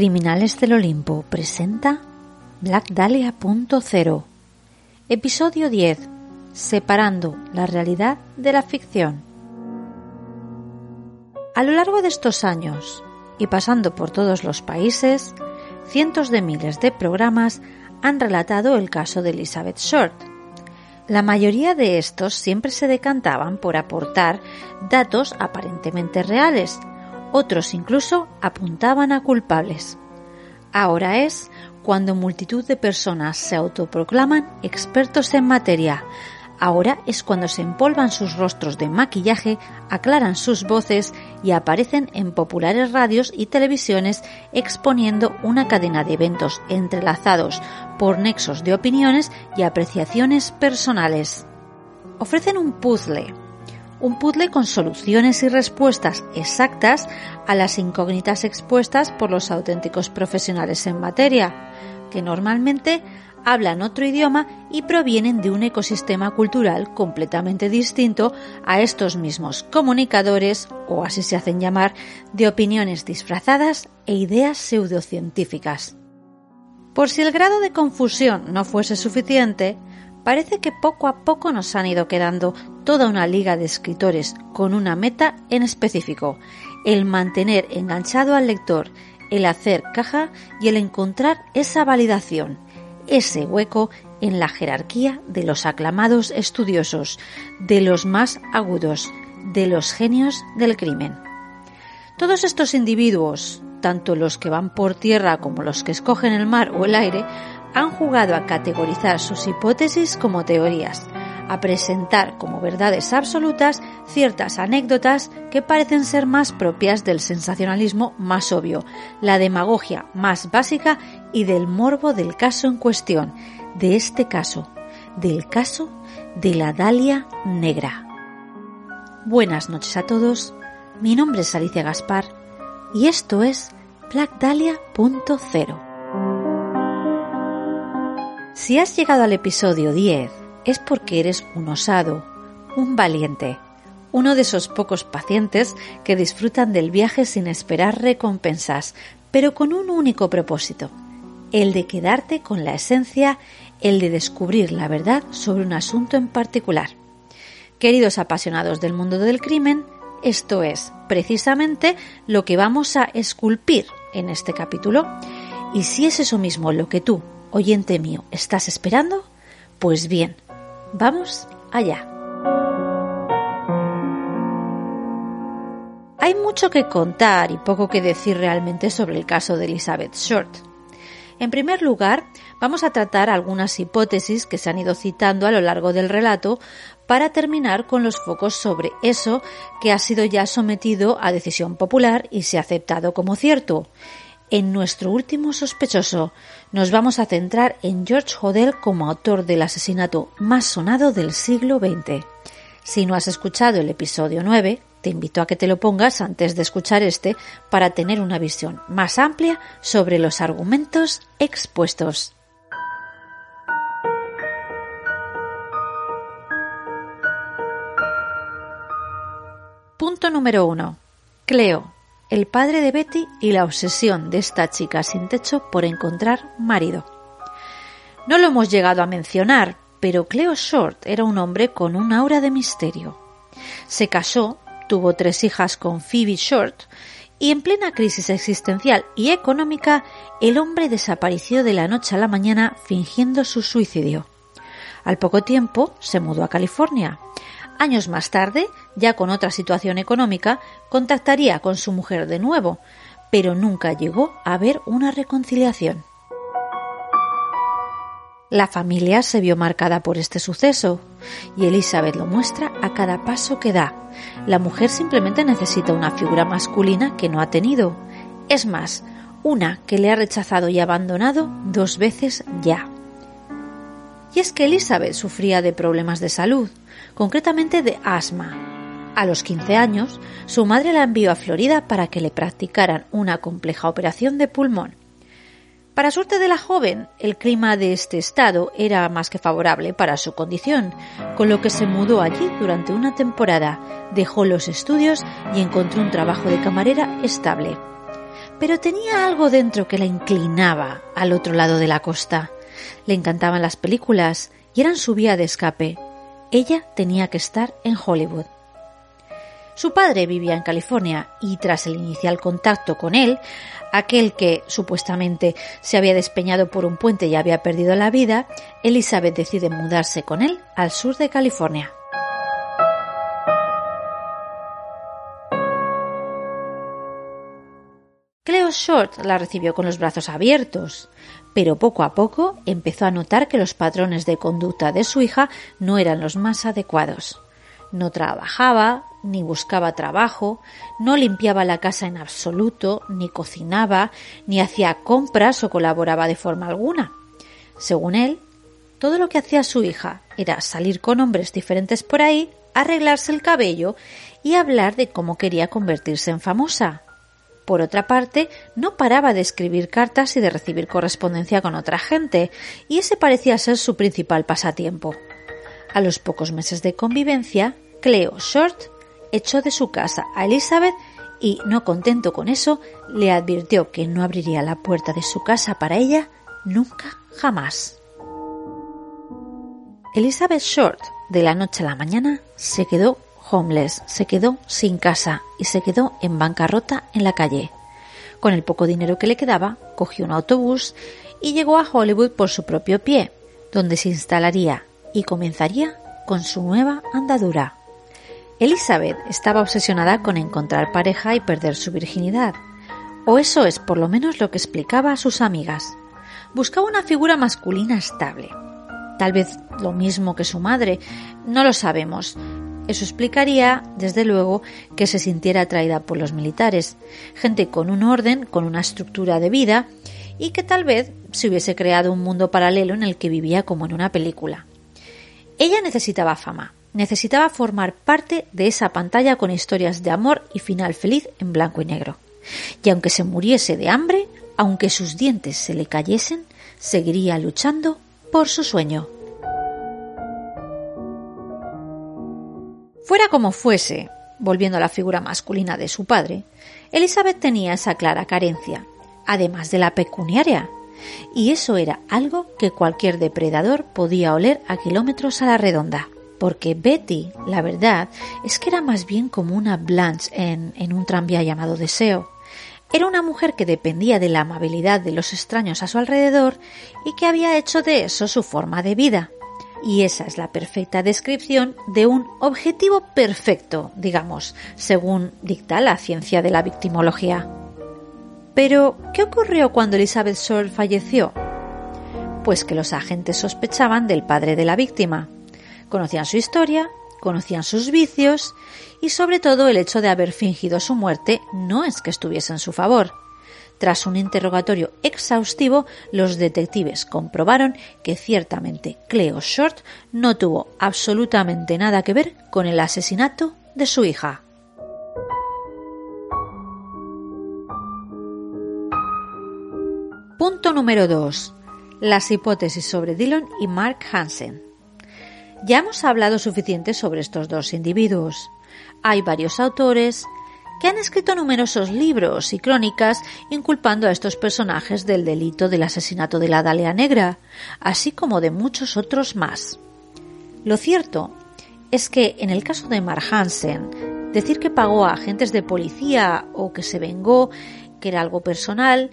Criminales del Olimpo presenta Black Dahlia.0 Episodio 10 Separando la realidad de la ficción A lo largo de estos años, y pasando por todos los países, cientos de miles de programas han relatado el caso de Elizabeth Short. La mayoría de estos siempre se decantaban por aportar datos aparentemente reales, otros incluso apuntaban a culpables. Ahora es cuando multitud de personas se autoproclaman expertos en materia. Ahora es cuando se empolvan sus rostros de maquillaje, aclaran sus voces y aparecen en populares radios y televisiones exponiendo una cadena de eventos entrelazados por nexos de opiniones y apreciaciones personales. Ofrecen un puzzle, un puzzle con soluciones y respuestas exactas a las incógnitas expuestas por los auténticos profesionales en materia, que normalmente hablan otro idioma y provienen de un ecosistema cultural completamente distinto a estos mismos comunicadores, o así se hacen llamar, de opiniones disfrazadas e ideas pseudocientíficas. Por si el grado de confusión no fuese suficiente, parece que poco a poco nos han ido quedando toda una liga de escritores con una meta en específico, el mantener enganchado al lector, el hacer caja y el encontrar esa validación, ese hueco en la jerarquía de los aclamados estudiosos, de los más agudos, de los genios del crimen. Todos estos individuos, tanto los que van por tierra como los que escogen el mar o el aire, han jugado a categorizar sus hipótesis como teorías, a presentar como verdades absolutas ciertas anécdotas que parecen ser más propias del sensacionalismo más obvio, la demagogia más básica y del morbo del caso en cuestión, de este caso, del caso de la Dalia Negra. Buenas noches a todos, mi nombre es Alicia Gaspar y esto es BlackDalia.0. Si has llegado al episodio 10 es porque eres un osado, un valiente, uno de esos pocos pacientes que disfrutan del viaje sin esperar recompensas, pero con un único propósito, el de quedarte con la esencia, el de descubrir la verdad sobre un asunto en particular. Queridos apasionados del mundo del crimen, esto es precisamente lo que vamos a esculpir en este capítulo. Y si es eso mismo lo que tú, oyente mío, estás esperando, pues bien, vamos allá. Hay mucho que contar y poco que decir realmente sobre el caso de Elizabeth Short. En primer lugar, vamos a tratar algunas hipótesis que se han ido citando a lo largo del relato para terminar con los focos sobre eso que ha sido ya sometido a decisión popular y se ha aceptado como cierto. En nuestro último sospechoso nos vamos a centrar en George Hodel como autor del asesinato más sonado del siglo XX. Si no has escuchado el episodio 9, te invito a que te lo pongas antes de escuchar este para tener una visión más amplia sobre los argumentos expuestos. Punto número 1. Cleo, el padre de Betty y la obsesión de esta chica sin techo por encontrar marido. No lo hemos llegado a mencionar, pero Cleo Short era un hombre con un aura de misterio. Se casó, tuvo tres hijas con Phoebe Short, y en plena crisis existencial y económica, el hombre desapareció de la noche a la mañana fingiendo su suicidio. Al poco tiempo se mudó a California. Años más tarde, ya con otra situación económica, contactaría con su mujer de nuevo, pero nunca llegó a haber una reconciliación. La familia se vio marcada por este suceso y Elizabeth lo muestra a cada paso que da. La mujer simplemente necesita una figura masculina que no ha tenido. Es más, una que le ha rechazado y abandonado dos veces ya. Y es que Elizabeth sufría de problemas de salud, concretamente de asma. A los 15 años, su madre la envió a Florida para que le practicaran una compleja operación de pulmón. Para suerte de la joven, el clima de este estado era más que favorable para su condición, con lo que se mudó allí durante una temporada, dejó los estudios y encontró un trabajo de camarera estable. Pero tenía algo dentro que la inclinaba al otro lado de la costa. Le encantaban las películas y eran su vía de escape. Ella tenía que estar en Hollywood. Su padre vivía en California y tras el inicial contacto con él, aquel que supuestamente se había despeñado por un puente y había perdido la vida, Elizabeth decide mudarse con él al sur de California. Cleo Short la recibió con los brazos abiertos, pero poco a poco empezó a notar que los patrones de conducta de su hija no eran los más adecuados. No trabajaba, ni buscaba trabajo, no limpiaba la casa en absoluto, ni cocinaba, ni hacía compras o colaboraba de forma alguna. Según él, todo lo que hacía su hija era salir con hombres diferentes por ahí, arreglarse el cabello y hablar de cómo quería convertirse en famosa. Por otra parte, no paraba de escribir cartas y de recibir correspondencia con otra gente, y ese parecía ser su principal pasatiempo. A los pocos meses de convivencia, Cleo Short echó de su casa a Elizabeth y, no contento con eso, le advirtió que no abriría la puerta de su casa para ella nunca jamás. Elizabeth Short, de la noche a la mañana, se quedó homeless, se quedó sin casa y se quedó en bancarrota en la calle. Con el poco dinero que le quedaba, cogió un autobús y llegó a Hollywood por su propio pie, donde se instalaría y comenzaría con su nueva andadura. Elizabeth estaba obsesionada con encontrar pareja y perder su virginidad, o eso es por lo menos lo que explicaba a sus amigas. Buscaba una figura masculina estable. Tal vez lo mismo que su madre, no lo sabemos. Eso explicaría, desde luego, que se sintiera atraída por los militares, gente con un orden, con una estructura de vida, y que tal vez se hubiese creado un mundo paralelo en el que vivía como en una película. Ella necesitaba fama, necesitaba formar parte de esa pantalla con historias de amor y final feliz en blanco y negro. Y aunque se muriese de hambre, aunque sus dientes se le cayesen, seguiría luchando por su sueño. Fuera como fuese, volviendo a la figura masculina de su padre, Elizabeth tenía esa clara carencia, además de la pecuniaria, y eso era algo que cualquier depredador podía oler a kilómetros a la redonda porque Betty, la verdad, es que era más bien como una Blanche en, en un tranvía llamado Deseo. Era una mujer que dependía de la amabilidad de los extraños a su alrededor y que había hecho de eso su forma de vida. Y esa es la perfecta descripción de un objetivo perfecto, digamos, según dicta la ciencia de la victimología. Pero, ¿qué ocurrió cuando Elizabeth Shore falleció? Pues que los agentes sospechaban del padre de la víctima, Conocían su historia, conocían sus vicios y sobre todo el hecho de haber fingido su muerte no es que estuviese en su favor. Tras un interrogatorio exhaustivo, los detectives comprobaron que ciertamente Cleo Short no tuvo absolutamente nada que ver con el asesinato de su hija. Punto número 2. Las hipótesis sobre Dillon y Mark Hansen. Ya hemos hablado suficiente sobre estos dos individuos. Hay varios autores que han escrito numerosos libros y crónicas inculpando a estos personajes del delito del asesinato de la Dalia Negra, así como de muchos otros más. Lo cierto es que en el caso de Mark Hansen, decir que pagó a agentes de policía o que se vengó, que era algo personal,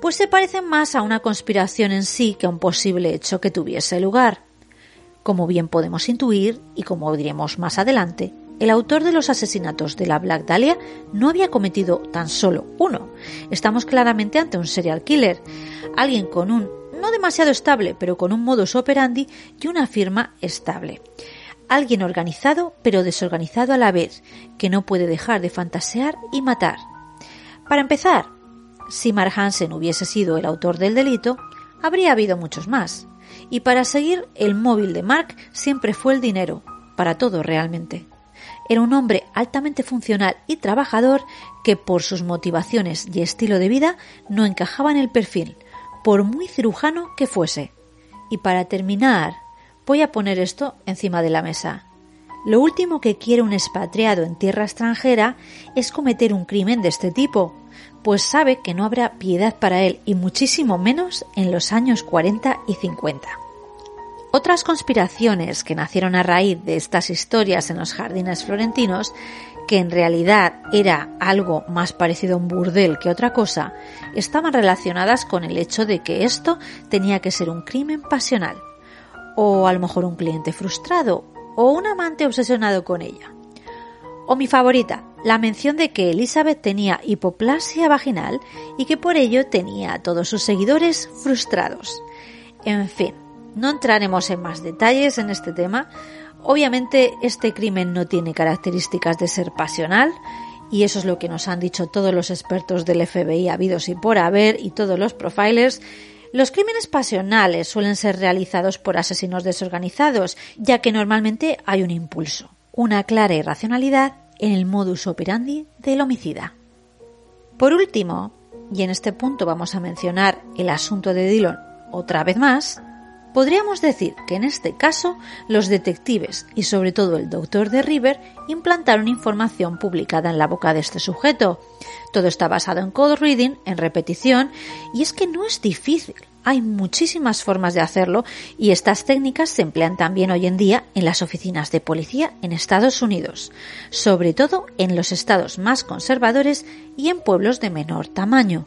pues se parece más a una conspiración en sí que a un posible hecho que tuviese lugar. Como bien podemos intuir, y como diremos más adelante, el autor de los asesinatos de la Black Dahlia no había cometido tan solo uno. Estamos claramente ante un serial killer, alguien con un no demasiado estable, pero con un modus operandi y una firma estable. Alguien organizado, pero desorganizado a la vez, que no puede dejar de fantasear y matar. Para empezar, si Mark Hansen hubiese sido el autor del delito, habría habido muchos más. Y para seguir, el móvil de Mark siempre fue el dinero, para todo realmente. Era un hombre altamente funcional y trabajador que por sus motivaciones y estilo de vida no encajaba en el perfil, por muy cirujano que fuese. Y para terminar, voy a poner esto encima de la mesa. Lo último que quiere un expatriado en tierra extranjera es cometer un crimen de este tipo, pues sabe que no habrá piedad para él y muchísimo menos en los años 40 y 50. Otras conspiraciones que nacieron a raíz de estas historias en los jardines florentinos, que en realidad era algo más parecido a un burdel que otra cosa, estaban relacionadas con el hecho de que esto tenía que ser un crimen pasional, o a lo mejor un cliente frustrado, o un amante obsesionado con ella. O mi favorita, la mención de que Elizabeth tenía hipoplasia vaginal y que por ello tenía a todos sus seguidores frustrados. En fin, no entraremos en más detalles en este tema. Obviamente este crimen no tiene características de ser pasional y eso es lo que nos han dicho todos los expertos del FBI habidos y por haber y todos los profilers. Los crímenes pasionales suelen ser realizados por asesinos desorganizados, ya que normalmente hay un impulso, una clara irracionalidad en el modus operandi del homicida. Por último, y en este punto vamos a mencionar el asunto de Dillon otra vez más, Podríamos decir que en este caso los detectives y sobre todo el doctor de River implantaron información publicada en la boca de este sujeto. Todo está basado en code reading, en repetición, y es que no es difícil. Hay muchísimas formas de hacerlo y estas técnicas se emplean también hoy en día en las oficinas de policía en Estados Unidos, sobre todo en los estados más conservadores y en pueblos de menor tamaño.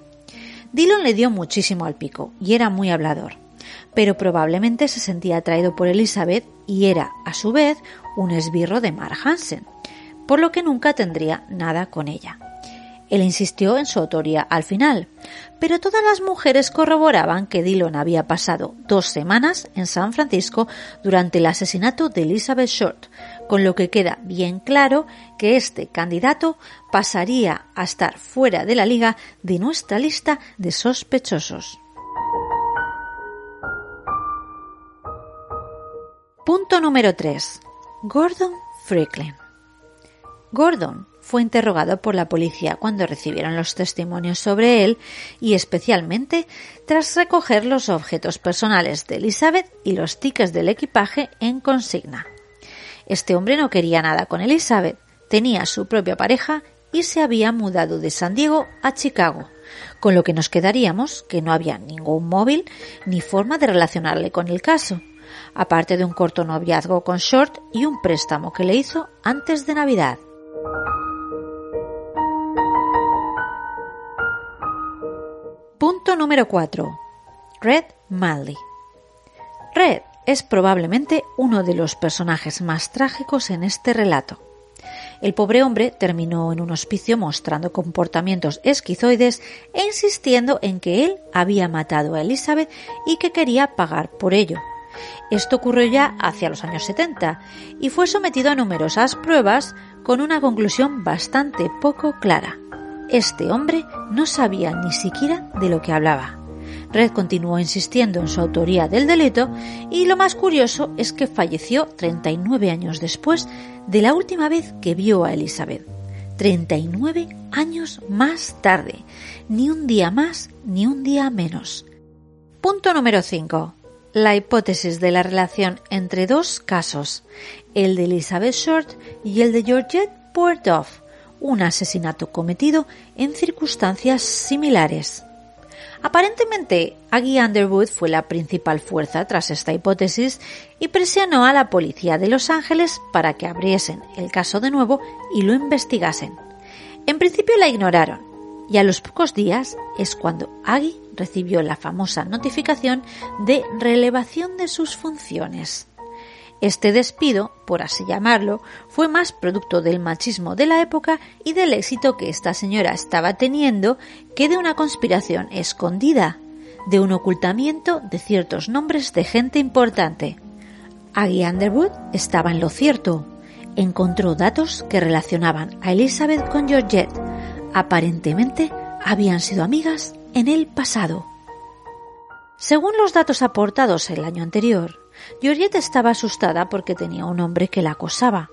Dillon le dio muchísimo al pico y era muy hablador pero probablemente se sentía atraído por Elizabeth y era, a su vez, un esbirro de Mark Hansen, por lo que nunca tendría nada con ella. Él insistió en su autoría al final, pero todas las mujeres corroboraban que Dillon había pasado dos semanas en San Francisco durante el asesinato de Elizabeth Short, con lo que queda bien claro que este candidato pasaría a estar fuera de la liga de nuestra lista de sospechosos. Punto número 3. Gordon Franklin. Gordon fue interrogado por la policía cuando recibieron los testimonios sobre él y especialmente tras recoger los objetos personales de Elizabeth y los tickets del equipaje en consigna. Este hombre no quería nada con Elizabeth, tenía su propia pareja y se había mudado de San Diego a Chicago, con lo que nos quedaríamos que no había ningún móvil ni forma de relacionarle con el caso aparte de un corto noviazgo con Short y un préstamo que le hizo antes de Navidad. Punto número 4. Red Manley. Red es probablemente uno de los personajes más trágicos en este relato. El pobre hombre terminó en un hospicio mostrando comportamientos esquizoides e insistiendo en que él había matado a Elizabeth y que quería pagar por ello, esto ocurrió ya hacia los años 70 y fue sometido a numerosas pruebas con una conclusión bastante poco clara. Este hombre no sabía ni siquiera de lo que hablaba. Red continuó insistiendo en su autoría del delito y lo más curioso es que falleció 39 años después de la última vez que vio a Elizabeth. 39 años más tarde. Ni un día más ni un día menos. Punto número 5 la hipótesis de la relación entre dos casos, el de Elizabeth Short y el de Georgette Bordoff, un asesinato cometido en circunstancias similares. Aparentemente, Aggie Underwood fue la principal fuerza tras esta hipótesis y presionó a la policía de Los Ángeles para que abriesen el caso de nuevo y lo investigasen. En principio la ignoraron, y a los pocos días es cuando Aggie recibió la famosa notificación de relevación de sus funciones. Este despido, por así llamarlo, fue más producto del machismo de la época y del éxito que esta señora estaba teniendo que de una conspiración escondida, de un ocultamiento de ciertos nombres de gente importante. Aggie Underwood estaba en lo cierto. Encontró datos que relacionaban a Elizabeth con Georgette, aparentemente habían sido amigas en el pasado. Según los datos aportados el año anterior, Georgette estaba asustada porque tenía un hombre que la acosaba.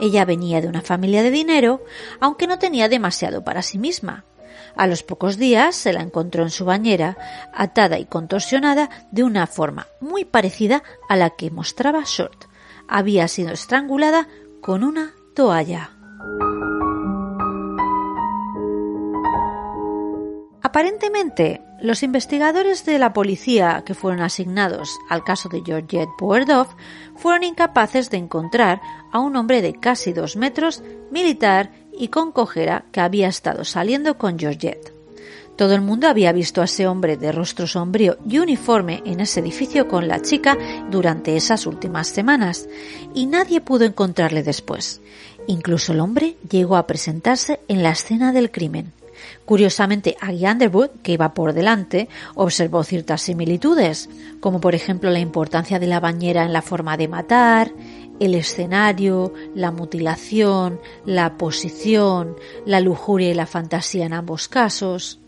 Ella venía de una familia de dinero, aunque no tenía demasiado para sí misma. A los pocos días se la encontró en su bañera, atada y contorsionada de una forma muy parecida a la que mostraba Short. Había sido estrangulada con una toalla. Aparentemente, los investigadores de la policía que fueron asignados al caso de Georgette Boerdov fueron incapaces de encontrar a un hombre de casi dos metros, militar y con cojera que había estado saliendo con Georgette. Todo el mundo había visto a ese hombre de rostro sombrío y uniforme en ese edificio con la chica durante esas últimas semanas, y nadie pudo encontrarle después. Incluso el hombre llegó a presentarse en la escena del crimen. Curiosamente, Aggie Underwood, que iba por delante, observó ciertas similitudes, como por ejemplo la importancia de la bañera en la forma de matar, el escenario, la mutilación, la posición, la lujuria y la fantasía en ambos casos.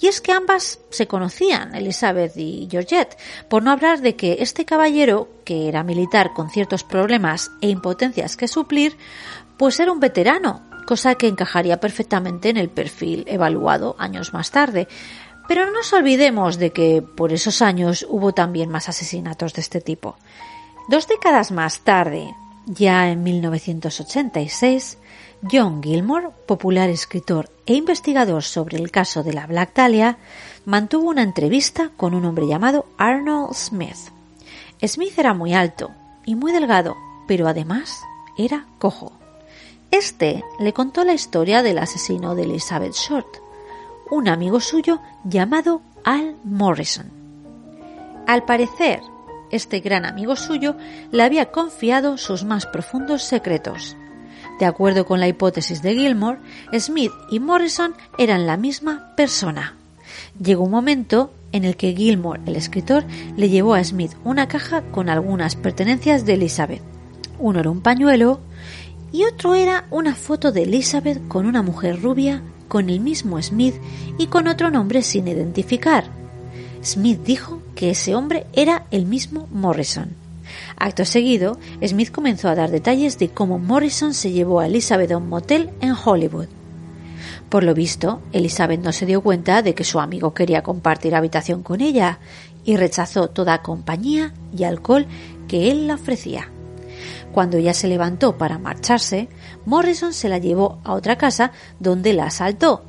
Y es que ambas se conocían, Elizabeth y Georgette, por no hablar de que este caballero, que era militar con ciertos problemas e impotencias que suplir, pues era un veterano, cosa que encajaría perfectamente en el perfil evaluado años más tarde. Pero no nos olvidemos de que por esos años hubo también más asesinatos de este tipo. Dos décadas más tarde, ya en 1986, John Gilmore, popular escritor e investigador sobre el caso de la Black Dahlia, mantuvo una entrevista con un hombre llamado Arnold Smith. Smith era muy alto y muy delgado, pero además era cojo. Este le contó la historia del asesino de Elizabeth Short, un amigo suyo llamado Al Morrison. Al parecer, este gran amigo suyo le había confiado sus más profundos secretos. De acuerdo con la hipótesis de Gilmore, Smith y Morrison eran la misma persona. Llegó un momento en el que Gilmore, el escritor, le llevó a Smith una caja con algunas pertenencias de Elizabeth. Uno era un pañuelo, y otro era una foto de Elizabeth con una mujer rubia, con el mismo Smith y con otro nombre sin identificar. Smith dijo que ese hombre era el mismo Morrison. Acto seguido, Smith comenzó a dar detalles de cómo Morrison se llevó a Elizabeth a un motel en Hollywood. Por lo visto, Elizabeth no se dio cuenta de que su amigo quería compartir habitación con ella y rechazó toda compañía y alcohol que él le ofrecía. Cuando ella se levantó para marcharse, Morrison se la llevó a otra casa donde la asaltó.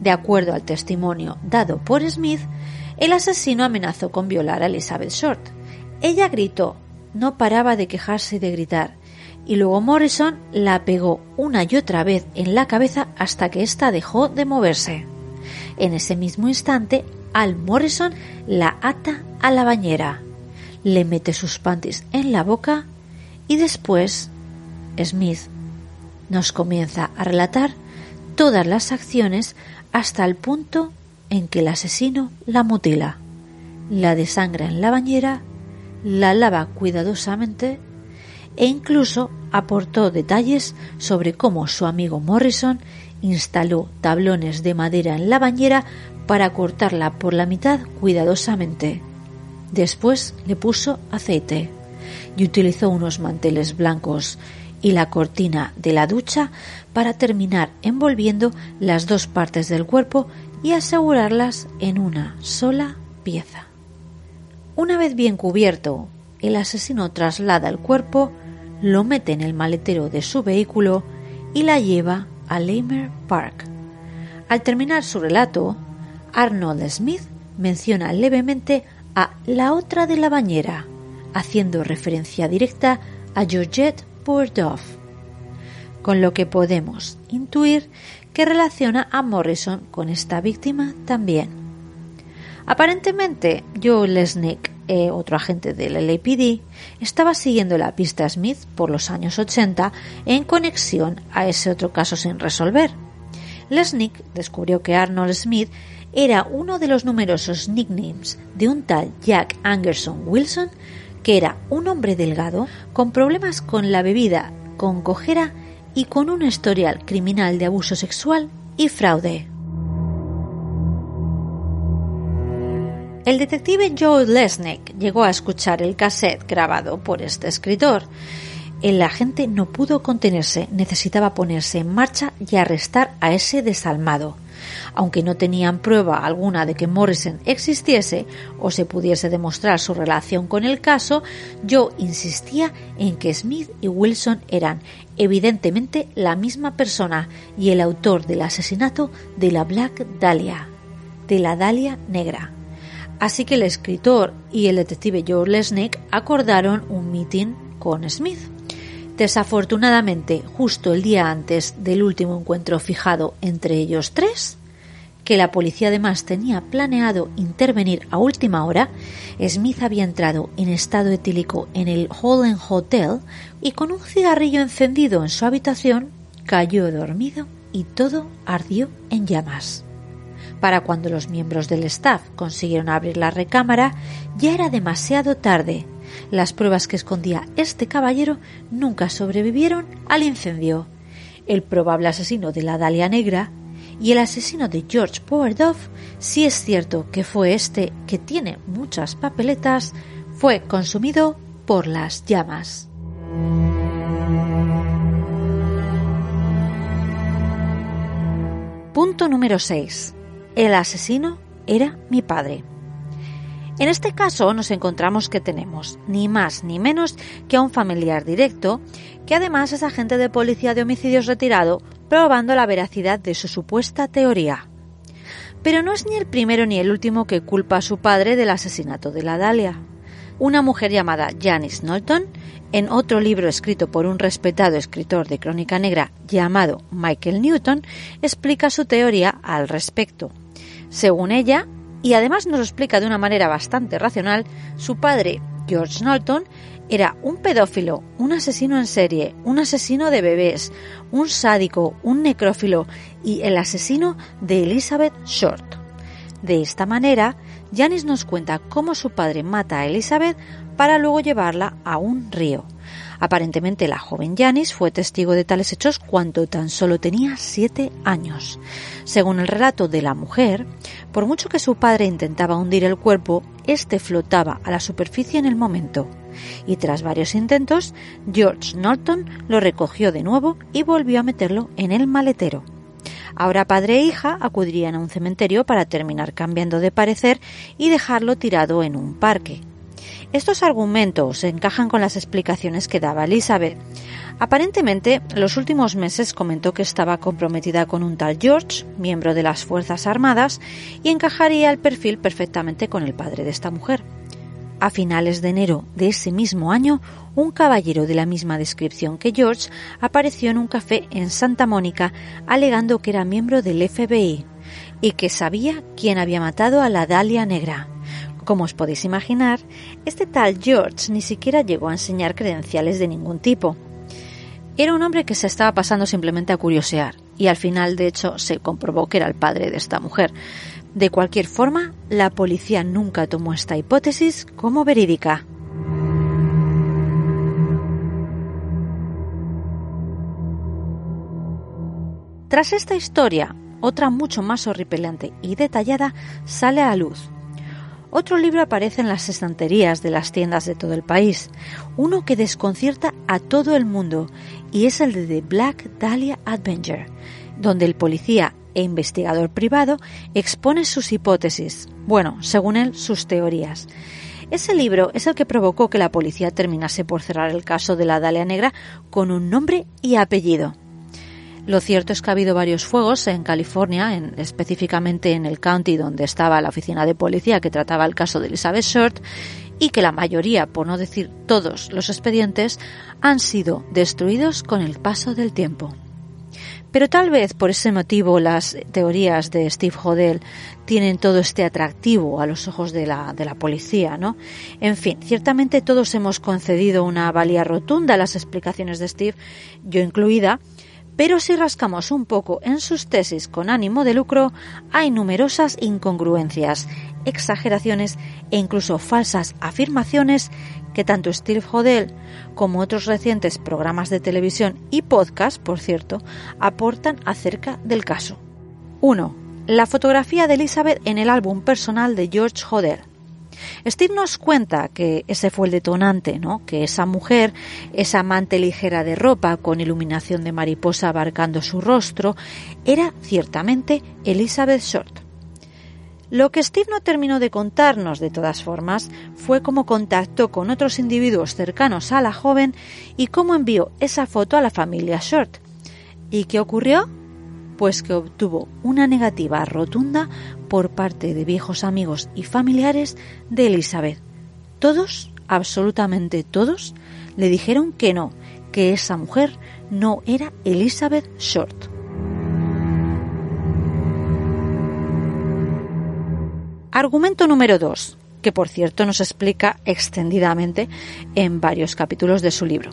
De acuerdo al testimonio dado por Smith, el asesino amenazó con violar a Elizabeth Short. Ella gritó, no paraba de quejarse de gritar, y luego Morrison la pegó una y otra vez en la cabeza hasta que ésta dejó de moverse. En ese mismo instante, Al Morrison la ata a la bañera, le mete sus panties en la boca y después, Smith nos comienza a relatar todas las acciones hasta el punto en que el asesino la mutila, la desangra en la bañera, la lava cuidadosamente e incluso aportó detalles sobre cómo su amigo Morrison instaló tablones de madera en la bañera para cortarla por la mitad cuidadosamente. Después le puso aceite y utilizó unos manteles blancos y la cortina de la ducha para terminar envolviendo las dos partes del cuerpo y asegurarlas en una sola pieza. Una vez bien cubierto, el asesino traslada el cuerpo, lo mete en el maletero de su vehículo y la lleva a Leimer Park. Al terminar su relato, Arnold Smith menciona levemente a la otra de la bañera, haciendo referencia directa a Georgette Bourdoff, con lo que podemos intuir que relaciona a Morrison con esta víctima también. Aparentemente, Joe Lesnick, eh, otro agente del LAPD, estaba siguiendo la pista Smith por los años 80 en conexión a ese otro caso sin resolver. Lesnick descubrió que Arnold Smith era uno de los numerosos nicknames de un tal Jack Angerson Wilson que era un hombre delgado con problemas con la bebida, con cojera y con un historial criminal de abuso sexual y fraude. El detective Joe Lesnick llegó a escuchar el cassette grabado por este escritor. El agente no pudo contenerse, necesitaba ponerse en marcha y arrestar a ese desalmado. Aunque no tenían prueba alguna de que Morrison existiese o se pudiese demostrar su relación con el caso, Joe insistía en que Smith y Wilson eran evidentemente la misma persona y el autor del asesinato de la Black Dahlia, de la Dahlia Negra. Así que el escritor y el detective Joe Lesnick acordaron un meeting con Smith. Desafortunadamente, justo el día antes del último encuentro fijado entre ellos tres, que la policía además tenía planeado intervenir a última hora, Smith había entrado en estado etílico en el Holland Hotel y con un cigarrillo encendido en su habitación cayó dormido y todo ardió en llamas. Para cuando los miembros del staff consiguieron abrir la recámara, ya era demasiado tarde. Las pruebas que escondía este caballero nunca sobrevivieron al incendio. El probable asesino de la Dalia Negra y el asesino de George Powerduff, si es cierto que fue este que tiene muchas papeletas, fue consumido por las llamas. Punto número 6. El asesino era mi padre. En este caso nos encontramos que tenemos ni más ni menos que a un familiar directo, que además es agente de policía de homicidios retirado, probando la veracidad de su supuesta teoría. Pero no es ni el primero ni el último que culpa a su padre del asesinato de la Dalia. Una mujer llamada Janice Norton, en otro libro escrito por un respetado escritor de crónica negra llamado Michael Newton, explica su teoría al respecto. Según ella, y además nos lo explica de una manera bastante racional, su padre, George Norton, era un pedófilo, un asesino en serie, un asesino de bebés, un sádico, un necrófilo y el asesino de Elizabeth Short. De esta manera, Janice nos cuenta cómo su padre mata a Elizabeth para luego llevarla a un río. Aparentemente la joven Janis fue testigo de tales hechos cuando tan solo tenía siete años. Según el relato de la mujer, por mucho que su padre intentaba hundir el cuerpo, éste flotaba a la superficie en el momento. Y tras varios intentos, George Norton lo recogió de nuevo y volvió a meterlo en el maletero. Ahora padre e hija acudirían a un cementerio para terminar cambiando de parecer y dejarlo tirado en un parque. Estos argumentos encajan con las explicaciones que daba Elizabeth. Aparentemente, los últimos meses comentó que estaba comprometida con un tal George, miembro de las Fuerzas Armadas, y encajaría el perfil perfectamente con el padre de esta mujer. A finales de enero de ese mismo año, un caballero de la misma descripción que George apareció en un café en Santa Mónica alegando que era miembro del FBI y que sabía quién había matado a la Dalia Negra. Como os podéis imaginar, este tal George ni siquiera llegó a enseñar credenciales de ningún tipo. Era un hombre que se estaba pasando simplemente a curiosear, y al final, de hecho, se comprobó que era el padre de esta mujer. De cualquier forma, la policía nunca tomó esta hipótesis como verídica. Tras esta historia, otra mucho más horripilante y detallada sale a luz. Otro libro aparece en las estanterías de las tiendas de todo el país, uno que desconcierta a todo el mundo, y es el de The Black Dahlia Adventure, donde el policía e investigador privado expone sus hipótesis, bueno, según él, sus teorías. Ese libro es el que provocó que la policía terminase por cerrar el caso de la Dalia Negra con un nombre y apellido. Lo cierto es que ha habido varios fuegos en California, en, específicamente en el county donde estaba la oficina de policía que trataba el caso de Elizabeth Short, y que la mayoría, por no decir todos los expedientes, han sido destruidos con el paso del tiempo. Pero tal vez por ese motivo las teorías de Steve Hodel tienen todo este atractivo a los ojos de la, de la policía, ¿no? En fin, ciertamente todos hemos concedido una valía rotunda a las explicaciones de Steve, yo incluida, pero si rascamos un poco en sus tesis con ánimo de lucro, hay numerosas incongruencias, exageraciones e incluso falsas afirmaciones que tanto Steve Hodel como otros recientes programas de televisión y podcast, por cierto, aportan acerca del caso. 1. La fotografía de Elizabeth en el álbum personal de George Hodel. Steve nos cuenta que ese fue el detonante, ¿no? Que esa mujer, esa amante ligera de ropa con iluminación de mariposa abarcando su rostro, era ciertamente Elizabeth Short. Lo que Steve no terminó de contarnos, de todas formas, fue cómo contactó con otros individuos cercanos a la joven y cómo envió esa foto a la familia Short. ¿Y qué ocurrió? Pues que obtuvo una negativa rotunda por parte de viejos amigos y familiares de Elizabeth. Todos, absolutamente todos, le dijeron que no, que esa mujer no era Elizabeth Short. Argumento número 2, que por cierto nos explica extendidamente en varios capítulos de su libro.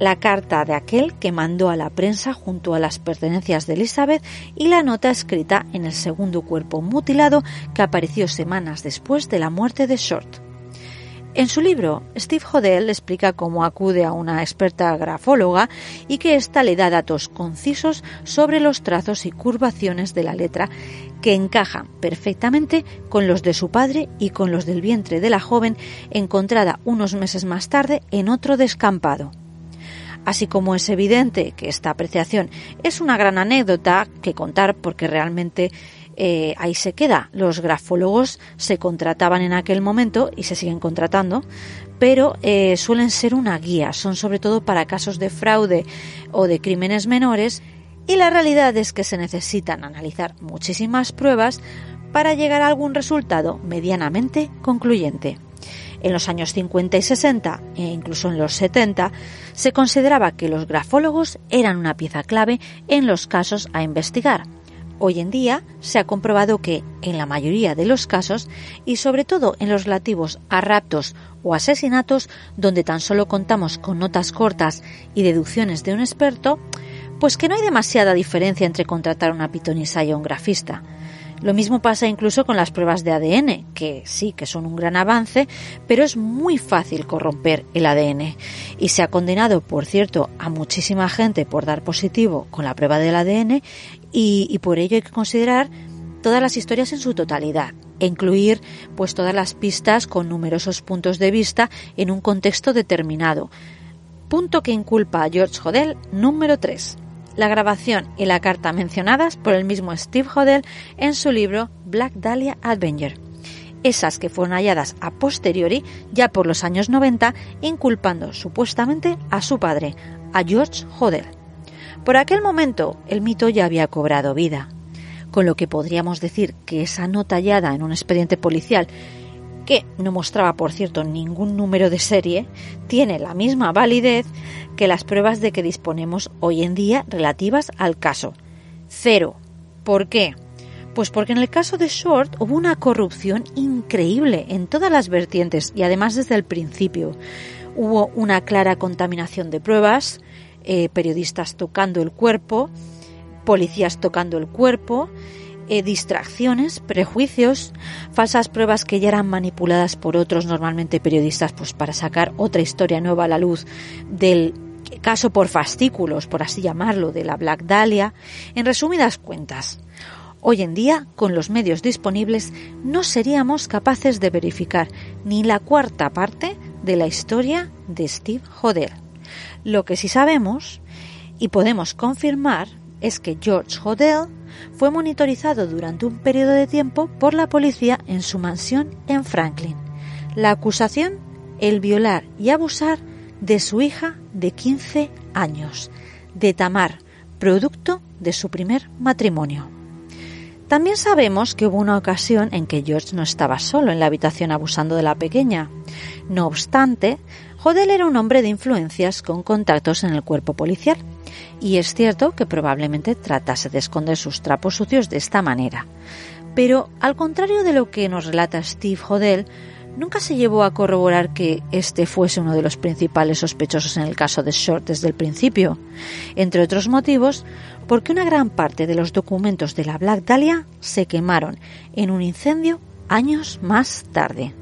La carta de aquel que mandó a la prensa junto a las pertenencias de Elizabeth y la nota escrita en el segundo cuerpo mutilado que apareció semanas después de la muerte de Short. En su libro, Steve Hodel explica cómo acude a una experta grafóloga y que ésta le da datos concisos sobre los trazos y curvaciones de la letra que encajan perfectamente con los de su padre y con los del vientre de la joven encontrada unos meses más tarde en otro descampado. Así como es evidente que esta apreciación es una gran anécdota que contar porque realmente eh, ahí se queda. Los grafólogos se contrataban en aquel momento y se siguen contratando, pero eh, suelen ser una guía, son sobre todo para casos de fraude o de crímenes menores y la realidad es que se necesitan analizar muchísimas pruebas para llegar a algún resultado medianamente concluyente. En los años 50 y 60 e incluso en los 70 se consideraba que los grafólogos eran una pieza clave en los casos a investigar Hoy en día se ha comprobado que, en la mayoría de los casos, y sobre todo en los relativos a raptos o asesinatos, donde tan solo contamos con notas cortas y deducciones de un experto, pues que no hay demasiada diferencia entre contratar a una pitonisa y a un grafista. Lo mismo pasa incluso con las pruebas de ADN, que sí que son un gran avance, pero es muy fácil corromper el ADN. Y se ha condenado, por cierto, a muchísima gente por dar positivo con la prueba del ADN y, por ello hay que considerar todas las historias en su totalidad e incluir pues todas las pistas con numerosos puntos de vista en un contexto determinado. Punto que inculpa a George Hodel número 3 la grabación y la carta mencionadas por el mismo Steve Hodel en su libro Black Dahlia Adventure. Esas que fueron halladas a posteriori, ya por los años 90, inculpando supuestamente a su padre, a George Hodel. Por aquel momento, el mito ya había cobrado vida, con lo que podríamos decir que esa nota hallada en un expediente policial que no mostraba, por cierto, ningún número de serie, tiene la misma validez que las pruebas de que disponemos hoy en día relativas al caso. Cero. ¿Por qué? Pues porque en el caso de Short hubo una corrupción increíble en todas las vertientes y además desde el principio. Hubo una clara contaminación de pruebas, eh, periodistas tocando el cuerpo, policías tocando el cuerpo, eh, distracciones, prejuicios, falsas pruebas que ya eran manipuladas por otros, normalmente periodistas, pues para sacar otra historia nueva a la luz del caso por fascículos, por así llamarlo, de la Black Dahlia. En resumidas cuentas, hoy en día, con los medios disponibles, no seríamos capaces de verificar ni la cuarta parte de la historia de Steve Hodel. Lo que sí sabemos y podemos confirmar es que George Hodel fue monitorizado durante un periodo de tiempo por la policía en su mansión en Franklin. La acusación, el violar y abusar de su hija de 15 años, de Tamar, producto de su primer matrimonio. También sabemos que hubo una ocasión en que George no estaba solo en la habitación abusando de la pequeña. No obstante, Hodel era un hombre de influencias con contactos en el cuerpo policial y es cierto que probablemente tratase de esconder sus trapos sucios de esta manera. Pero, al contrario de lo que nos relata Steve Hodel, nunca se llevó a corroborar que este fuese uno de los principales sospechosos en el caso de Short desde el principio, entre otros motivos, porque una gran parte de los documentos de la Black Dahlia se quemaron en un incendio años más tarde.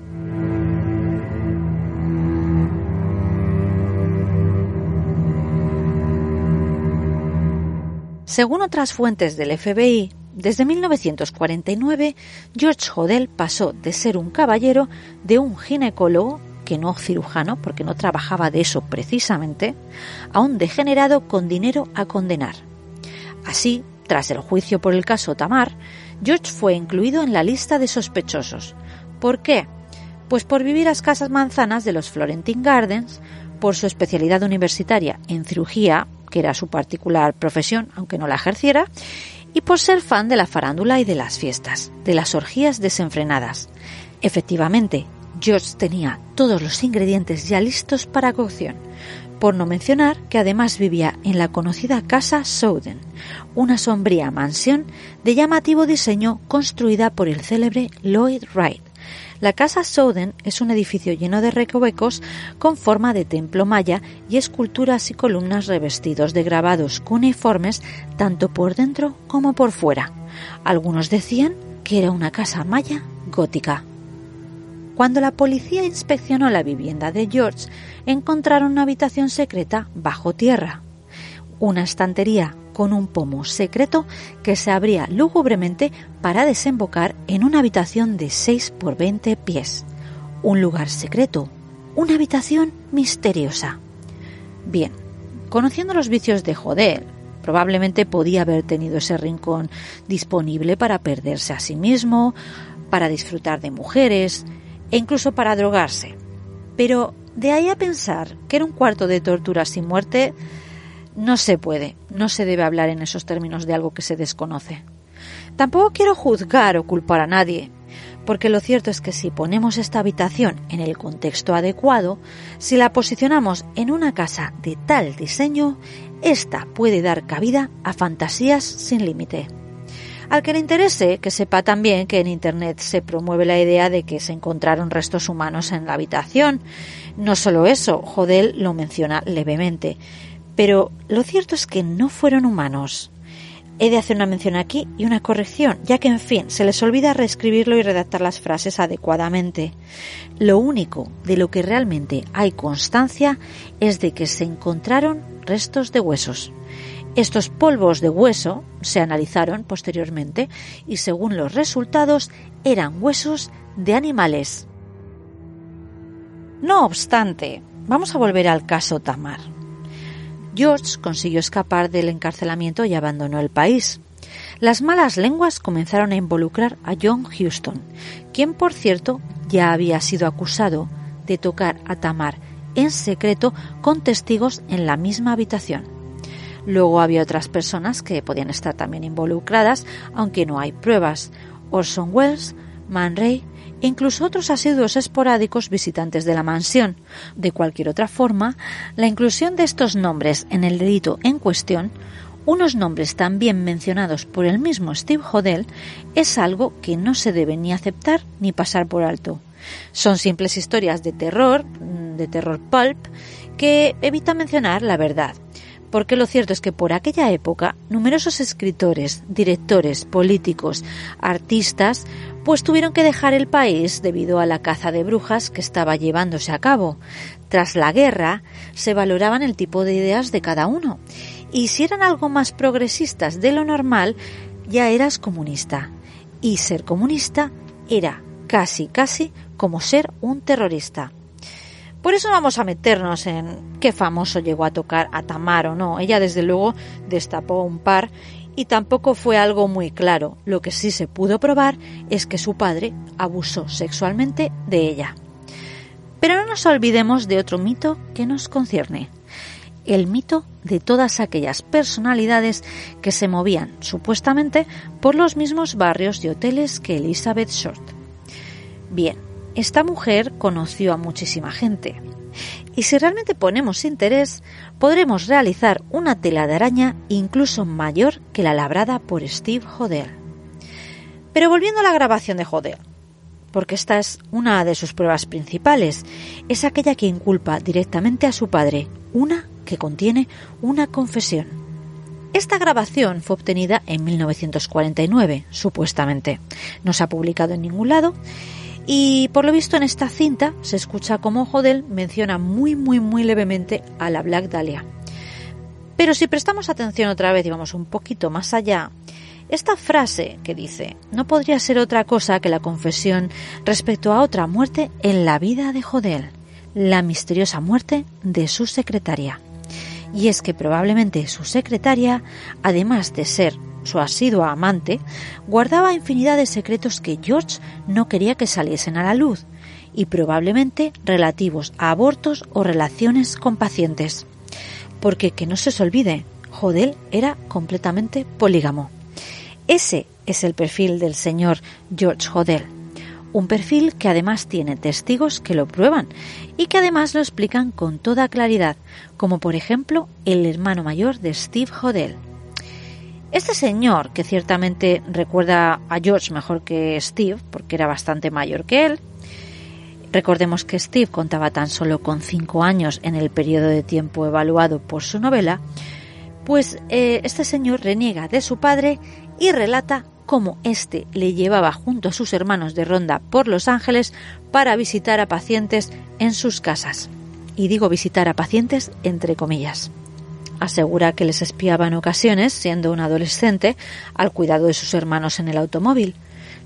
Según otras fuentes del FBI, desde 1949 George Hodel pasó de ser un caballero de un ginecólogo que no cirujano, porque no trabajaba de eso precisamente, a un degenerado con dinero a condenar. Así, tras el juicio por el caso Tamar, George fue incluido en la lista de sospechosos. ¿Por qué? Pues por vivir a escasas manzanas de los Florentine Gardens, por su especialidad universitaria en cirugía, que era su particular profesión, aunque no la ejerciera, y por ser fan de la farándula y de las fiestas, de las orgías desenfrenadas. Efectivamente, George tenía todos los ingredientes ya listos para cocción, por no mencionar que además vivía en la conocida Casa Souden, una sombría mansión de llamativo diseño construida por el célebre Lloyd Wright. La Casa Souden es un edificio lleno de recovecos con forma de templo maya y esculturas y columnas revestidos de grabados cuneiformes tanto por dentro como por fuera. Algunos decían que era una casa maya gótica. Cuando la policía inspeccionó la vivienda de George, encontraron una habitación secreta bajo tierra, una estantería con un pomo secreto que se abría lúgubremente para desembocar en una habitación de 6 por 20 pies. Un lugar secreto, una habitación misteriosa. Bien, conociendo los vicios de Joder, probablemente podía haber tenido ese rincón disponible para perderse a sí mismo, para disfrutar de mujeres, e incluso para drogarse. Pero de ahí a pensar que era un cuarto de tortura sin muerte, no se puede, no se debe hablar en esos términos de algo que se desconoce. Tampoco quiero juzgar o culpar a nadie, porque lo cierto es que si ponemos esta habitación en el contexto adecuado, si la posicionamos en una casa de tal diseño, esta puede dar cabida a fantasías sin límite. Al que le interese, que sepa también que en Internet se promueve la idea de que se encontraron restos humanos en la habitación. No solo eso, Jodel lo menciona levemente. Pero lo cierto es que no fueron humanos. He de hacer una mención aquí y una corrección, ya que en fin se les olvida reescribirlo y redactar las frases adecuadamente. Lo único de lo que realmente hay constancia es de que se encontraron restos de huesos. Estos polvos de hueso se analizaron posteriormente y según los resultados eran huesos de animales. No obstante, vamos a volver al caso Tamar. George consiguió escapar del encarcelamiento y abandonó el país. Las malas lenguas comenzaron a involucrar a John Houston, quien por cierto ya había sido acusado de tocar a Tamar en secreto con testigos en la misma habitación. Luego había otras personas que podían estar también involucradas, aunque no hay pruebas. Orson Welles, Man Ray incluso otros asiduos esporádicos visitantes de la mansión. De cualquier otra forma, la inclusión de estos nombres en el delito en cuestión, unos nombres también mencionados por el mismo Steve Hodel, es algo que no se debe ni aceptar ni pasar por alto. Son simples historias de terror, de terror pulp, que evitan mencionar la verdad porque lo cierto es que por aquella época numerosos escritores, directores, políticos, artistas, pues tuvieron que dejar el país debido a la caza de brujas que estaba llevándose a cabo. Tras la guerra se valoraban el tipo de ideas de cada uno, y si eran algo más progresistas de lo normal, ya eras comunista. Y ser comunista era casi, casi como ser un terrorista. Por eso vamos a meternos en qué famoso llegó a tocar a Tamar o no. Ella desde luego destapó un par y tampoco fue algo muy claro. Lo que sí se pudo probar es que su padre abusó sexualmente de ella. Pero no nos olvidemos de otro mito que nos concierne. El mito de todas aquellas personalidades que se movían supuestamente por los mismos barrios y hoteles que Elizabeth Short. Bien, esta mujer conoció a muchísima gente. Y si realmente ponemos interés, podremos realizar una tela de araña incluso mayor que la labrada por Steve Joder. Pero volviendo a la grabación de Joder, porque esta es una de sus pruebas principales, es aquella que inculpa directamente a su padre, una que contiene una confesión. Esta grabación fue obtenida en 1949, supuestamente. No se ha publicado en ningún lado y por lo visto en esta cinta se escucha como Jodel menciona muy muy muy levemente a la Black Dahlia. Pero si prestamos atención otra vez y vamos un poquito más allá, Esta frase que dice no podría ser otra cosa que la confesión respecto a otra muerte en la vida de Jodel, la misteriosa muerte de su secretaria. Y es que probablemente su secretaria, además de ser su asidua amante, guardaba infinidad de secretos que George no quería que saliesen a la luz, y probablemente relativos a abortos o relaciones con pacientes. Porque que no se os olvide, Jodel era completamente polígamo. Ese es el perfil del señor George Hodel. Un perfil que además tiene testigos que lo prueban y que además lo explican con toda claridad, como por ejemplo el hermano mayor de Steve Hodel. Este señor, que ciertamente recuerda a George mejor que Steve, porque era bastante mayor que él, recordemos que Steve contaba tan solo con cinco años en el periodo de tiempo evaluado por su novela, pues eh, este señor reniega de su padre y relata cómo éste le llevaba junto a sus hermanos de ronda por Los Ángeles para visitar a pacientes en sus casas. Y digo visitar a pacientes entre comillas. Asegura que les espiaba en ocasiones, siendo un adolescente, al cuidado de sus hermanos en el automóvil.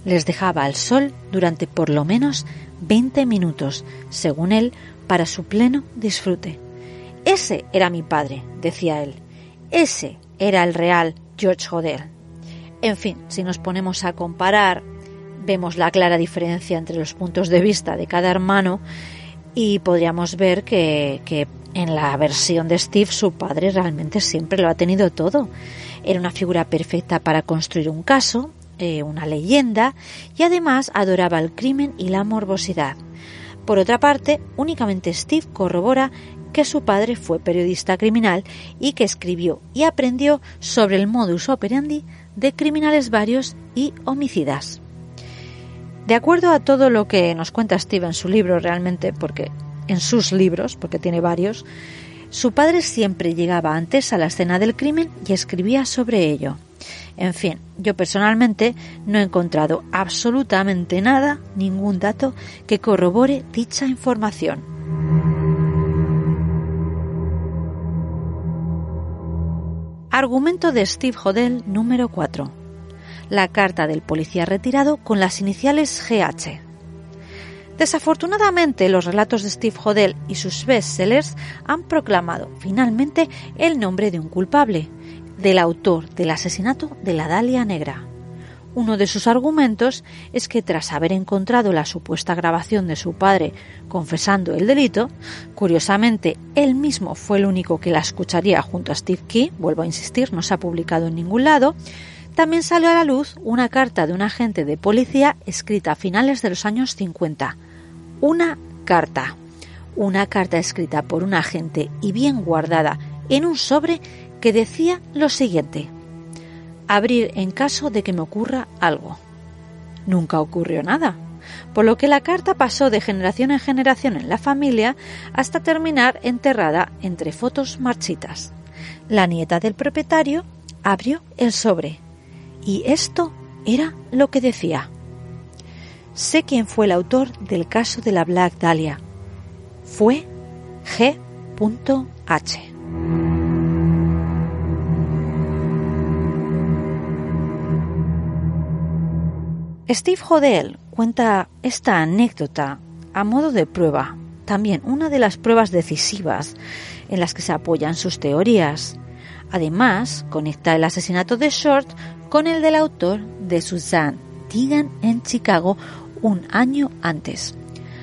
Les dejaba al sol durante por lo menos 20 minutos, según él, para su pleno disfrute. Ese era mi padre, decía él. Ese era el real George Hodel. En fin, si nos ponemos a comparar, vemos la clara diferencia entre los puntos de vista de cada hermano y podríamos ver que, en la versión de Steve su padre realmente siempre lo ha tenido todo. Era una figura perfecta para construir un caso, eh, una leyenda y además adoraba el crimen y la morbosidad. Por otra parte, únicamente Steve corrobora que su padre fue periodista criminal y que escribió y aprendió sobre el modus operandi de criminales varios y homicidas. De acuerdo a todo lo que nos cuenta Steve en su libro realmente, porque en sus libros, porque tiene varios, su padre siempre llegaba antes a la escena del crimen y escribía sobre ello. En fin, yo personalmente no he encontrado absolutamente nada, ningún dato que corrobore dicha información. Argumento de Steve Hodel número 4. La carta del policía retirado con las iniciales GH. Desafortunadamente, los relatos de Steve Hodel y sus bestsellers han proclamado finalmente el nombre de un culpable, del autor del asesinato de la Dalia Negra. Uno de sus argumentos es que tras haber encontrado la supuesta grabación de su padre confesando el delito, curiosamente él mismo fue el único que la escucharía junto a Steve Key, vuelvo a insistir, no se ha publicado en ningún lado, también salió a la luz una carta de un agente de policía escrita a finales de los años 50. Una carta. Una carta escrita por un agente y bien guardada en un sobre que decía lo siguiente abrir en caso de que me ocurra algo. Nunca ocurrió nada, por lo que la carta pasó de generación en generación en la familia hasta terminar enterrada entre fotos marchitas. La nieta del propietario abrió el sobre y esto era lo que decía. Sé quién fue el autor del caso de la Black Dahlia. Fue G.H. Steve Hodel cuenta esta anécdota a modo de prueba, también una de las pruebas decisivas en las que se apoyan sus teorías. Además, conecta el asesinato de Short con el del autor de Susan Digan en Chicago un año antes.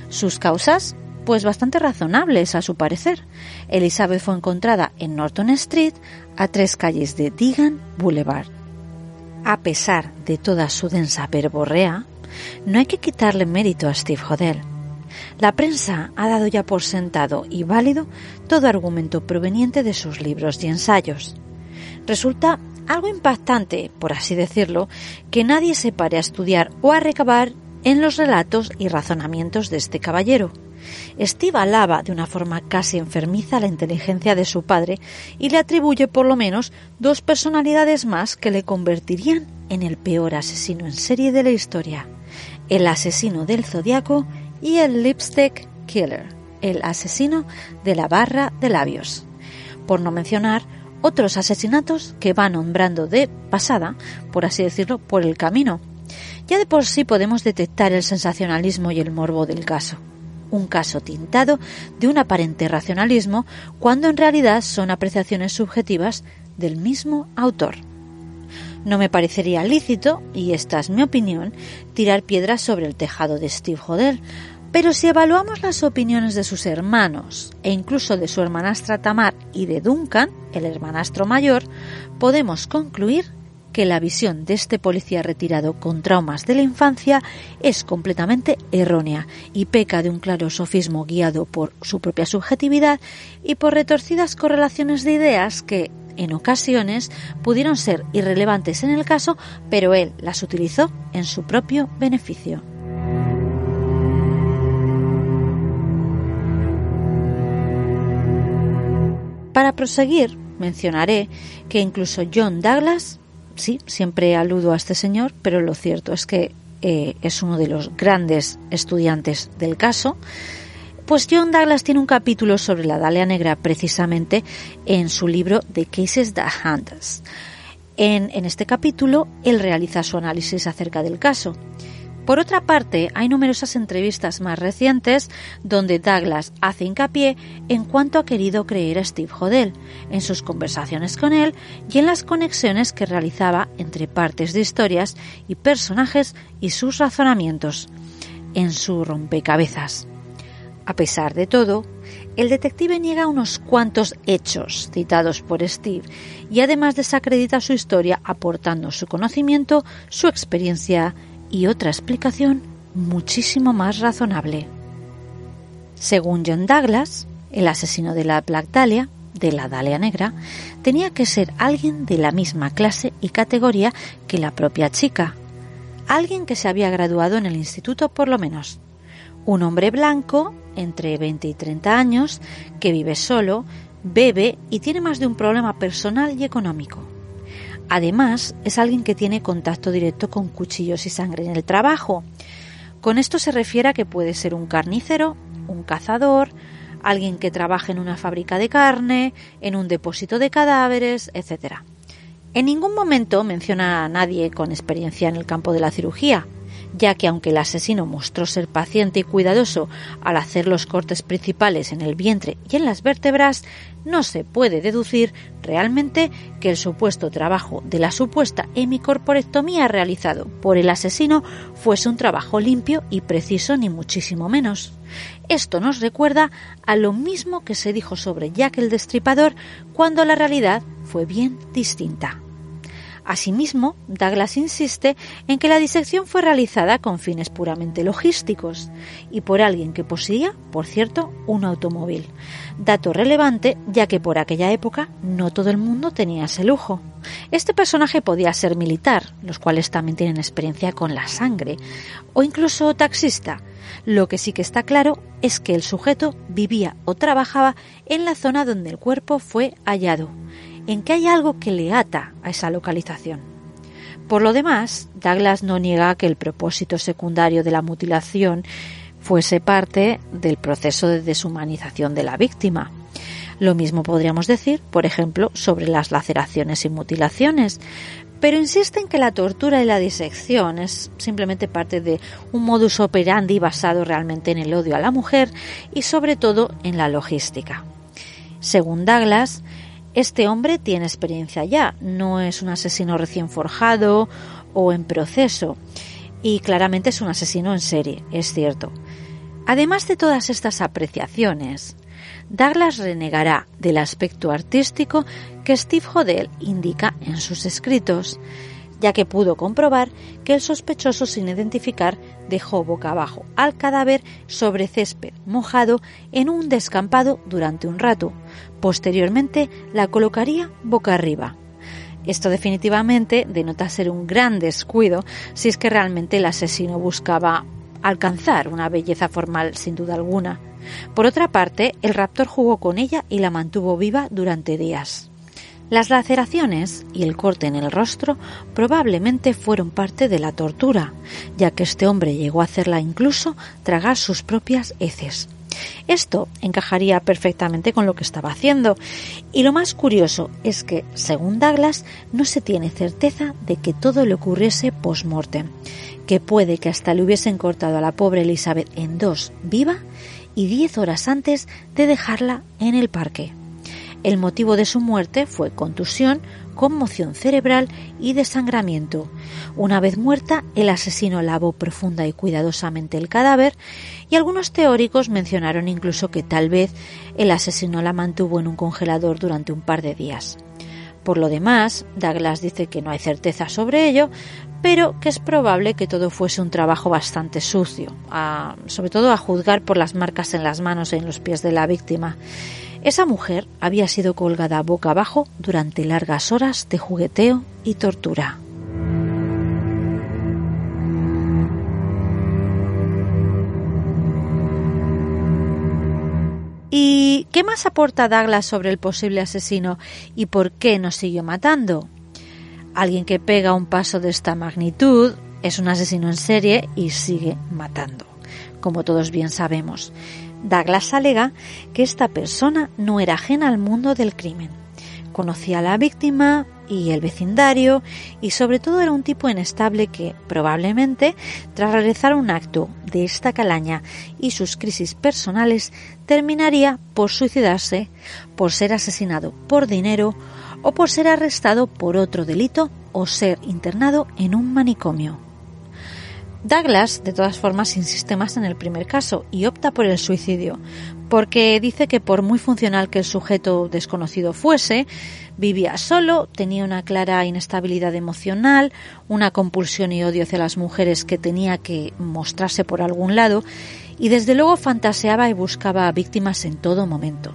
Sus causas, pues bastante razonables a su parecer. Elizabeth fue encontrada en Norton Street, a tres calles de Digan Boulevard. A pesar de toda su densa verborrea, no hay que quitarle mérito a Steve Hodel. La prensa ha dado ya por sentado y válido todo argumento proveniente de sus libros y ensayos. Resulta algo impactante, por así decirlo, que nadie se pare a estudiar o a recabar en los relatos y razonamientos de este caballero. Steve alaba de una forma casi enfermiza la inteligencia de su padre y le atribuye por lo menos dos personalidades más que le convertirían en el peor asesino en serie de la historia, el asesino del zodiaco y el lipstick killer, el asesino de la barra de labios, por no mencionar otros asesinatos que va nombrando de pasada, por así decirlo, por el camino. Ya de por sí podemos detectar el sensacionalismo y el morbo del caso. Un caso tintado de un aparente racionalismo cuando en realidad son apreciaciones subjetivas del mismo autor. No me parecería lícito, y esta es mi opinión, tirar piedras sobre el tejado de Steve Hodel, pero si evaluamos las opiniones de sus hermanos e incluso de su hermanastra Tamar y de Duncan, el hermanastro mayor, podemos concluir que la visión de este policía retirado con traumas de la infancia es completamente errónea y peca de un claro sofismo guiado por su propia subjetividad y por retorcidas correlaciones de ideas que, en ocasiones, pudieron ser irrelevantes en el caso, pero él las utilizó en su propio beneficio. Para proseguir, mencionaré que incluso John Douglas, sí, siempre aludo a este señor, pero lo cierto es que eh, es uno de los grandes estudiantes del caso, pues John Douglas tiene un capítulo sobre la Dalia Negra precisamente en su libro The Cases That Hunt Us. En, este capítulo, él realiza su análisis acerca del caso por otra parte, hay numerosas entrevistas más recientes donde Douglas hace hincapié en cuanto ha querido creer a Steve Hodel, en sus conversaciones con él y en las conexiones que realizaba entre partes de historias y personajes y sus razonamientos, en su rompecabezas. A pesar de todo, el detective niega unos cuantos hechos citados por Steve y además desacredita su historia aportando su conocimiento, su experiencia y otra explicación muchísimo más razonable. Según John Douglas, el asesino de la Black Dahlia, de la Dalia Negra, tenía que ser alguien de la misma clase y categoría que la propia chica, alguien que se había graduado en el instituto por lo menos, un hombre blanco, entre 20 y 30 años, que vive solo, bebe y tiene más de un problema personal y económico. Además, es alguien que tiene contacto directo con cuchillos y sangre en el trabajo. Con esto se refiere a que puede ser un carnicero, un cazador, alguien que trabaje en una fábrica de carne, en un depósito de cadáveres, etc. En ningún momento menciona a nadie con experiencia en el campo de la cirugía, ya que aunque el asesino mostró ser paciente y cuidadoso al hacer los cortes principales en el vientre y en las vértebras, no se puede deducir realmente que el supuesto trabajo de la supuesta hemicorporectomía realizado por el asesino fuese un trabajo limpio y preciso ni muchísimo menos. Esto nos recuerda a lo mismo que se dijo sobre Jack el Destripador cuando la realidad fue bien distinta. Asimismo, Douglas insiste en que la disección fue realizada con fines puramente logísticos y por alguien que poseía, por cierto, un automóvil. Dato relevante ya que por aquella época no todo el mundo tenía ese lujo. Este personaje podía ser militar, los cuales también tienen experiencia con la sangre, o incluso taxista. Lo que sí que está claro es que el sujeto vivía o trabajaba en la zona donde el cuerpo fue hallado en que hay algo que le ata a esa localización. Por lo demás, Douglas no niega que el propósito secundario de la mutilación fuese parte del proceso de deshumanización de la víctima. Lo mismo podríamos decir, por ejemplo, sobre las laceraciones y mutilaciones, pero insiste en que la tortura y la disección es simplemente parte de un modus operandi basado realmente en el odio a la mujer y sobre todo en la logística. Según Douglas, este hombre tiene experiencia ya, no es un asesino recién forjado o en proceso, y claramente es un asesino en serie, es cierto. Además de todas estas apreciaciones, Douglas renegará del aspecto artístico que Steve Hodel indica en sus escritos, ya que pudo comprobar que el sospechoso sin identificar dejó boca abajo al cadáver sobre césped mojado en un descampado durante un rato. Posteriormente la colocaría boca arriba. Esto definitivamente denota ser un gran descuido si es que realmente el asesino buscaba alcanzar una belleza formal sin duda alguna. Por otra parte, el raptor jugó con ella y la mantuvo viva durante días. Las laceraciones y el corte en el rostro probablemente fueron parte de la tortura, ya que este hombre llegó a hacerla incluso tragar sus propias heces. Esto encajaría perfectamente con lo que estaba haciendo. Y lo más curioso es que, según Douglas, no se tiene certeza de que todo le ocurriese post-mortem, que puede que hasta le hubiesen cortado a la pobre Elizabeth en dos viva y diez horas antes de dejarla en el parque. El motivo de su muerte fue contusión, conmoción cerebral y desangramiento. Una vez muerta, el asesino lavó profunda y cuidadosamente el cadáver y algunos teóricos mencionaron incluso que tal vez el asesino la mantuvo en un congelador durante un par de días. Por lo demás, Douglas dice que no hay certeza sobre ello, pero que es probable que todo fuese un trabajo bastante sucio, sobre todo a juzgar por las marcas en las manos y en los pies de la víctima. Esa mujer había sido colgada boca abajo durante largas horas de jugueteo y tortura. ¿Y qué más aporta Douglas sobre el posible asesino y por qué nos siguió matando? Alguien que pega un paso de esta magnitud es un asesino en serie y sigue matando, como todos bien sabemos. Douglas alega que esta persona no era ajena al mundo del crimen. Conocía a la víctima y el vecindario y sobre todo era un tipo inestable que probablemente tras realizar un acto de esta calaña y sus crisis personales terminaría por suicidarse, por ser asesinado por dinero o por ser arrestado por otro delito o ser internado en un manicomio. Douglas, de todas formas, insiste más en el primer caso y opta por el suicidio, porque dice que por muy funcional que el sujeto desconocido fuese, vivía solo, tenía una clara inestabilidad emocional, una compulsión y odio hacia las mujeres que tenía que mostrarse por algún lado, y desde luego fantaseaba y buscaba víctimas en todo momento.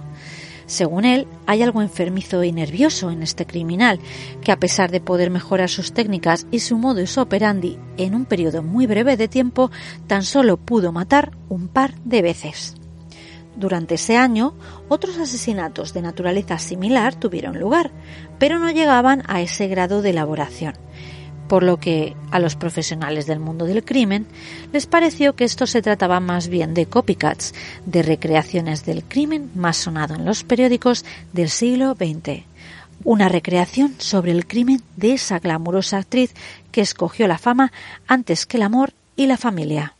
Según él, hay algo enfermizo y nervioso en este criminal, que a pesar de poder mejorar sus técnicas y su modus operandi en un periodo muy breve de tiempo, tan solo pudo matar un par de veces. Durante ese año, otros asesinatos de naturaleza similar tuvieron lugar, pero no llegaban a ese grado de elaboración por lo que a los profesionales del mundo del crimen les pareció que esto se trataba más bien de copycats, de recreaciones del crimen más sonado en los periódicos del siglo XX. Una recreación sobre el crimen de esa glamurosa actriz que escogió la fama antes que el amor y la familia.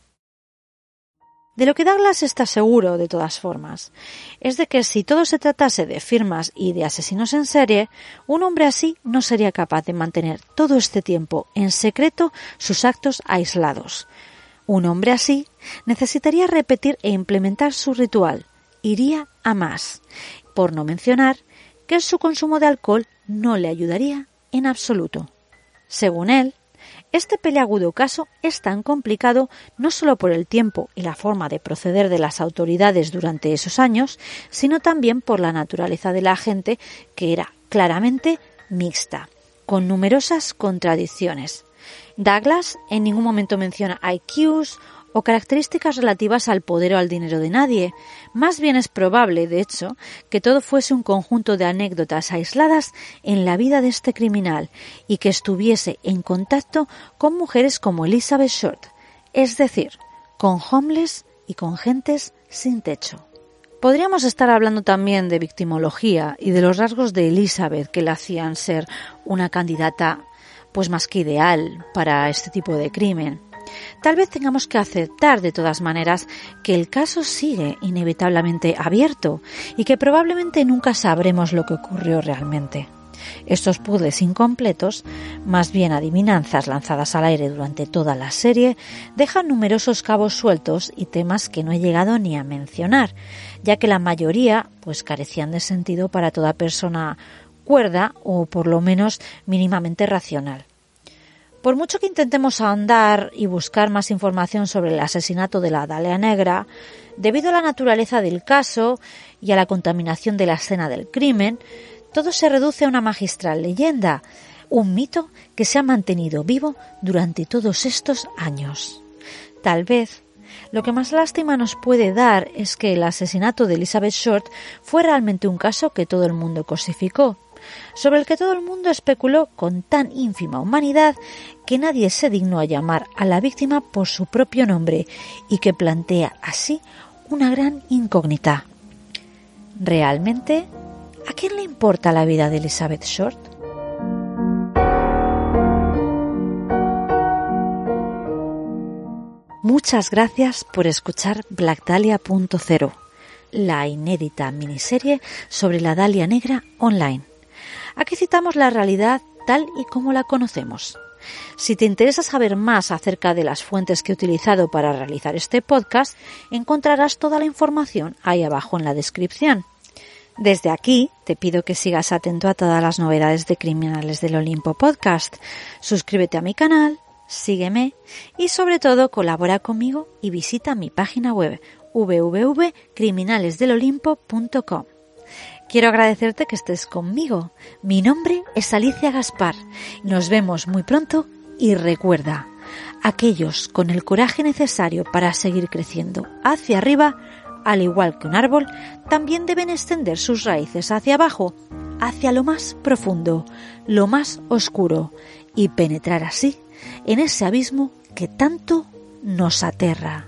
De lo que Douglas está seguro, de todas formas, es de que si todo se tratase de firmas y de asesinos en serie, un hombre así no sería capaz de mantener todo este tiempo en secreto sus actos aislados. Un hombre así necesitaría repetir e implementar su ritual, iría a más, por no mencionar que su consumo de alcohol no le ayudaría en absoluto. Según él, este peleagudo caso es tan complicado no solo por el tiempo y la forma de proceder de las autoridades durante esos años, sino también por la naturaleza de la gente que era claramente mixta, con numerosas contradicciones. Douglas en ningún momento menciona IQs o características relativas al poder o al dinero de nadie. Más bien es probable, de hecho, que todo fuese un conjunto de anécdotas aisladas en la vida de este criminal y que estuviese en contacto con mujeres como Elizabeth Short, es decir, con homeless y con gentes sin techo. Podríamos estar hablando también de victimología y de los rasgos de Elizabeth que la hacían ser una candidata pues más que ideal para este tipo de crimen. Tal vez tengamos que aceptar de todas maneras que el caso sigue inevitablemente abierto y que probablemente nunca sabremos lo que ocurrió realmente. Estos puzzles incompletos, más bien adivinanzas lanzadas al aire durante toda la serie, dejan numerosos cabos sueltos y temas que no he llegado ni a mencionar, ya que la mayoría pues carecían de sentido para toda persona cuerda o por lo menos mínimamente racional. Por mucho que intentemos ahondar y buscar más información sobre el asesinato de la Dalia Negra, debido a la naturaleza del caso y a la contaminación de la escena del crimen, todo se reduce a una magistral leyenda, un mito que se ha mantenido vivo durante todos estos años. Tal vez lo que más lástima nos puede dar es que el asesinato de Elizabeth Short fue realmente un caso que todo el mundo cosificó, sobre el que todo el mundo especuló con tan ínfima humanidad que nadie se dignó a llamar a la víctima por su propio nombre y que plantea así una gran incógnita. ¿Realmente a quién le importa la vida de Elizabeth Short? Muchas gracias por escuchar Black Dahlia.0, la inédita miniserie sobre la Dalia Negra online. Aquí citamos la realidad tal y como la conocemos. Si te interesa saber más acerca de las fuentes que he utilizado para realizar este podcast, encontrarás toda la información ahí abajo en la descripción. Desde aquí te pido que sigas atento a todas las novedades de Criminales del Olimpo Podcast. Suscríbete a mi canal, sígueme y sobre todo colabora conmigo y visita mi página web www.criminalesdelolimpo.com. Quiero agradecerte que estés conmigo. Mi nombre es Alicia Gaspar. Nos vemos muy pronto y recuerda, aquellos con el coraje necesario para seguir creciendo hacia arriba, al igual que un árbol, también deben extender sus raíces hacia abajo, hacia lo más profundo, lo más oscuro, y penetrar así en ese abismo que tanto nos aterra.